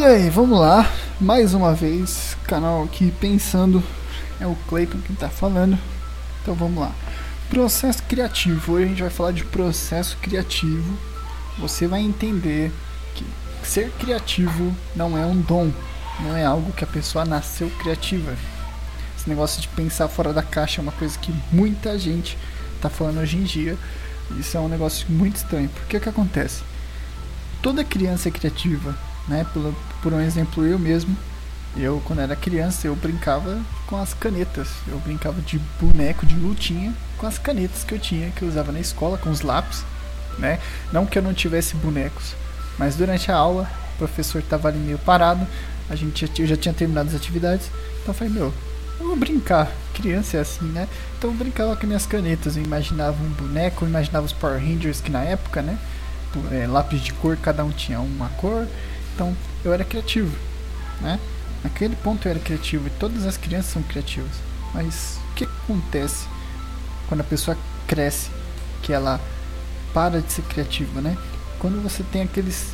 E aí, vamos lá, mais uma vez, canal aqui pensando, é o Clayton que tá falando, então vamos lá. Processo criativo, hoje a gente vai falar de processo criativo, você vai entender que ser criativo não é um dom, não é algo que a pessoa nasceu criativa. Esse negócio de pensar fora da caixa é uma coisa que muita gente tá falando hoje em dia, isso é um negócio muito estranho, porque o que acontece? Toda criança é criativa, né? Por, por um exemplo, eu mesmo, eu quando era criança eu brincava com as canetas, eu brincava de boneco, de lutinha com as canetas que eu tinha, que eu usava na escola, com os lápis, né? Não que eu não tivesse bonecos, mas durante a aula o professor estava ali meio parado, a gente eu já tinha terminado as atividades, então eu falei, meu, eu vou brincar, criança é assim, né? Então eu brincava com minhas canetas, eu imaginava um boneco, eu imaginava os Power Rangers que na época, né? É, lápis de cor, cada um tinha uma cor, então eu era criativo, né? Naquele ponto eu era criativo e todas as crianças são criativas. Mas o que acontece quando a pessoa cresce, que ela para de ser criativa, né? Quando você tem aqueles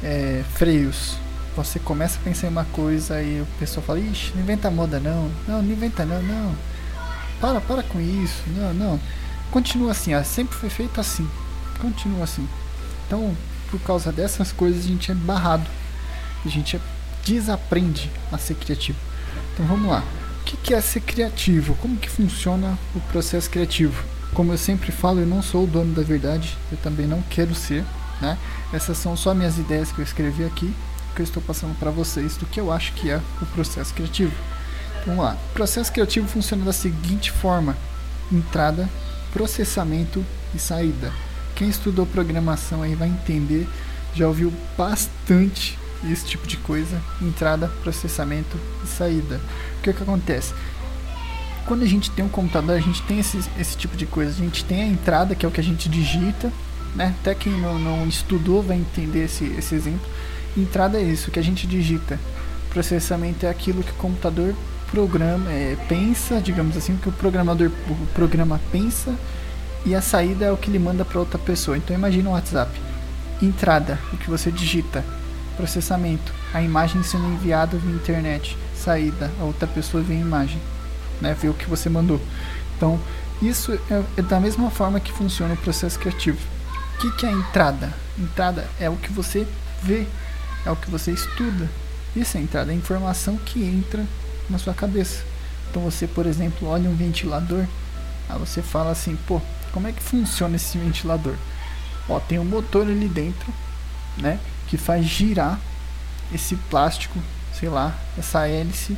é, freios, você começa a pensar em uma coisa e o pessoal fala, ixi, não inventa moda não, não, não inventa não, não. Para, para com isso, não, não. Continua assim, ó, sempre foi feito assim. Continua assim. Então, por causa dessas coisas, a gente é barrado a gente desaprende a ser criativo. Então vamos lá. O que é ser criativo? Como que funciona o processo criativo? Como eu sempre falo, eu não sou o dono da verdade, eu também não quero ser. Né? Essas são só minhas ideias que eu escrevi aqui, que eu estou passando para vocês do que eu acho que é o processo criativo. Então, vamos lá. O processo criativo funciona da seguinte forma: entrada, processamento e saída. Quem estudou programação aí vai entender, já ouviu bastante esse tipo de coisa, entrada, processamento e saída. O que, que acontece? Quando a gente tem um computador, a gente tem esse, esse tipo de coisa. A gente tem a entrada, que é o que a gente digita, né? Até quem não, não estudou vai entender esse, esse exemplo. Entrada é isso, que a gente digita. Processamento é aquilo que o computador programa, é, pensa, digamos assim, que o programador, o programa pensa e a saída é o que ele manda para outra pessoa. Então imagina o WhatsApp. Entrada, o que você digita processamento, a imagem sendo enviada via internet, saída, a outra pessoa vê a imagem, né, vê o que você mandou. Então, isso é, é da mesma forma que funciona o processo criativo. O que, que é a entrada? Entrada é o que você vê, é o que você estuda. Isso é entrada, é informação que entra na sua cabeça. Então você, por exemplo, olha um ventilador, aí você fala assim, pô, como é que funciona esse ventilador? Ó, tem um motor ali dentro, né? Que faz girar esse plástico, sei lá, essa hélice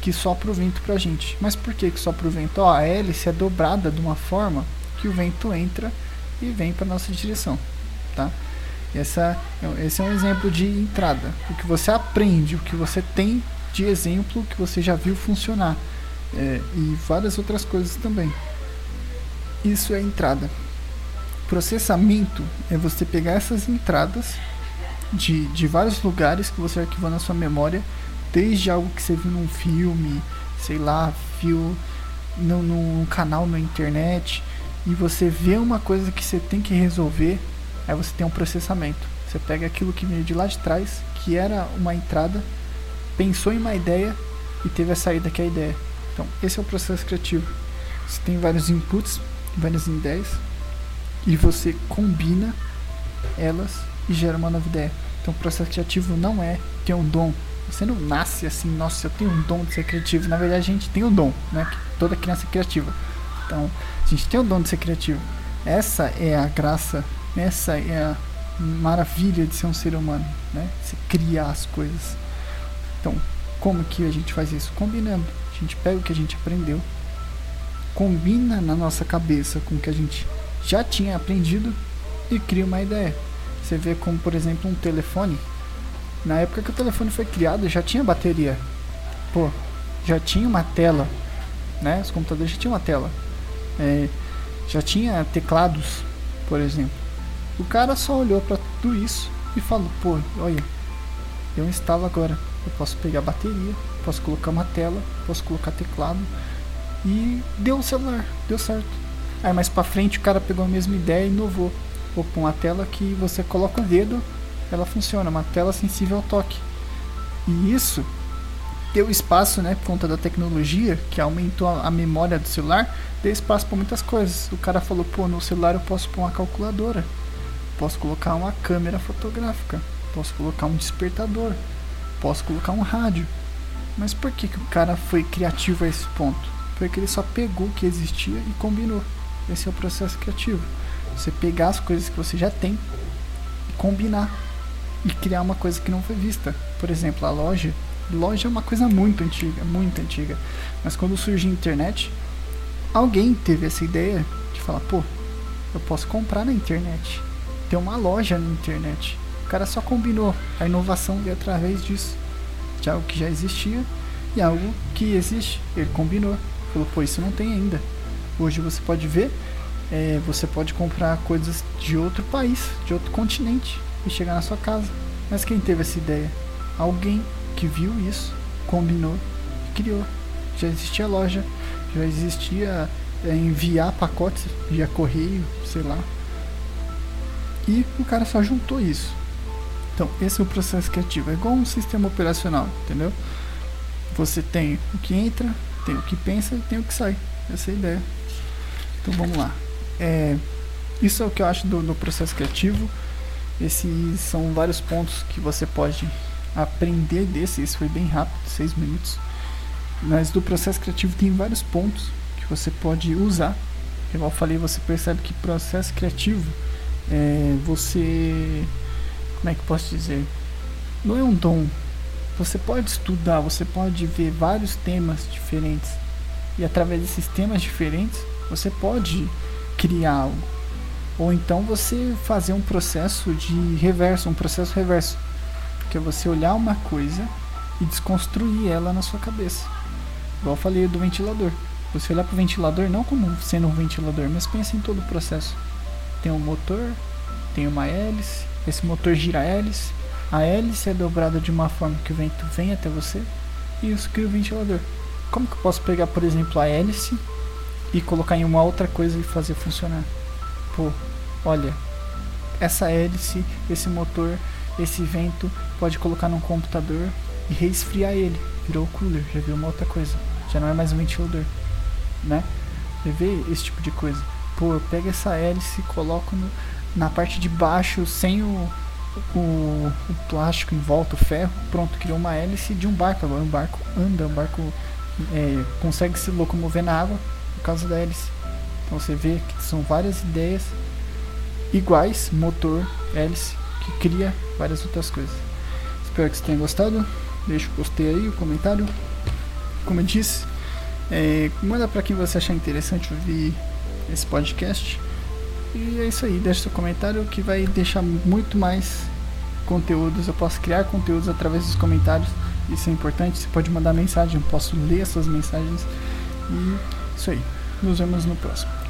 que sopra o vento pra gente. Mas por que que sopra o vento? Ó, a hélice é dobrada de uma forma que o vento entra e vem para nossa direção, tá? Essa, esse é um exemplo de entrada. O que você aprende, o que você tem de exemplo que você já viu funcionar. É, e várias outras coisas também. Isso é entrada. Processamento é você pegar essas entradas de, de vários lugares que você arquivou na sua memória, desde algo que você viu num filme, sei lá, viu no, num canal na internet, e você vê uma coisa que você tem que resolver, aí você tem um processamento. Você pega aquilo que veio de lá de trás, que era uma entrada, pensou em uma ideia e teve a saída que é a ideia. Então, esse é o processo criativo. Você tem vários inputs, várias ideias, e você combina elas e gera uma nova ideia. Então o processo criativo não é ter um dom. Você não nasce assim, nossa, eu tenho um dom de ser criativo. Na verdade, a gente tem um dom, né? Toda criança é criativa. Então, a gente tem o dom de ser criativo. Essa é a graça, essa é a maravilha de ser um ser humano, né? Você criar as coisas. Então, como que a gente faz isso? Combinando. A gente pega o que a gente aprendeu, combina na nossa cabeça com o que a gente já tinha aprendido e cria uma ideia. Você vê como, por exemplo, um telefone. Na época que o telefone foi criado, já tinha bateria. Pô, já tinha uma tela, né? Os computadores já tinham uma tela. É, já tinha teclados, por exemplo. O cara só olhou para tudo isso e falou: pô, olha, eu instalo agora. Eu posso pegar bateria, posso colocar uma tela, posso colocar teclado. E deu o celular, deu certo. Aí mais pra frente o cara pegou a mesma ideia e inovou ou uma tela que você coloca o dedo, ela funciona, uma tela sensível ao toque. E isso deu espaço, né, por conta da tecnologia, que aumentou a, a memória do celular, deu espaço para muitas coisas. O cara falou, pô, no celular eu posso pôr uma calculadora, posso colocar uma câmera fotográfica, posso colocar um despertador, posso colocar um rádio. Mas por que, que o cara foi criativo a esse ponto? Porque ele só pegou o que existia e combinou. Esse é o processo criativo. Você pegar as coisas que você já tem e combinar e criar uma coisa que não foi vista. Por exemplo, a loja. Loja é uma coisa muito antiga, muito antiga. Mas quando surgiu a internet, alguém teve essa ideia de falar, pô, eu posso comprar na internet. Ter uma loja na internet. O cara só combinou. A inovação veio através disso. De algo que já existia e algo que existe. Ele combinou. Falou, pô, isso não tem ainda. Hoje você pode ver, é, você pode comprar coisas de outro país, de outro continente e chegar na sua casa. Mas quem teve essa ideia? Alguém que viu isso, combinou e criou. Já existia loja, já existia é, enviar pacotes via correio, sei lá. E o cara só juntou isso. Então, esse é o processo criativo. É igual um sistema operacional, entendeu? Você tem o que entra, tem o que pensa e tem o que sai. Essa é a ideia. Então vamos lá. É, isso é o que eu acho do, do processo criativo. Esses são vários pontos que você pode aprender desse. Esse foi bem rápido, seis minutos. Mas do processo criativo tem vários pontos que você pode usar. Como eu falei, você percebe que processo criativo é você. Como é que posso dizer? Não é um dom. Você pode estudar, você pode ver vários temas diferentes. E através desses temas diferentes, você pode criar algo. Ou então você fazer um processo de reverso, um processo reverso. Que é você olhar uma coisa e desconstruir ela na sua cabeça. Igual eu falei do ventilador. Você olhar para o ventilador não como sendo um ventilador, mas pensa em todo o processo. Tem um motor, tem uma hélice, esse motor gira a hélice, a hélice é dobrada de uma forma que o vento vem até você e isso cria o ventilador. Como que eu posso pegar, por exemplo, a hélice e colocar em uma outra coisa e fazer funcionar? Pô, olha, essa hélice, esse motor, esse vento pode colocar num computador e resfriar ele. Virou cooler, já viu uma outra coisa. Já não é mais um ventilador, né? Você vê esse tipo de coisa. Pô, pega essa hélice e coloco no, na parte de baixo sem o, o, o, plástico em volta, o ferro. Pronto, criou uma hélice de um barco. Agora um barco anda, um barco é, consegue se locomover na água por causa da hélice. Então você vê que são várias ideias iguais, motor, hélice, que cria várias outras coisas. Espero que você tenha gostado. Deixa o gostei aí, o comentário. Como eu disse, é, manda para quem você achar interessante ouvir esse podcast. E é isso aí, deixa seu comentário que vai deixar muito mais conteúdos. Eu posso criar conteúdos através dos comentários. Isso é importante. Você pode mandar mensagem, eu posso ler as suas mensagens. E isso aí. Nos vemos no próximo.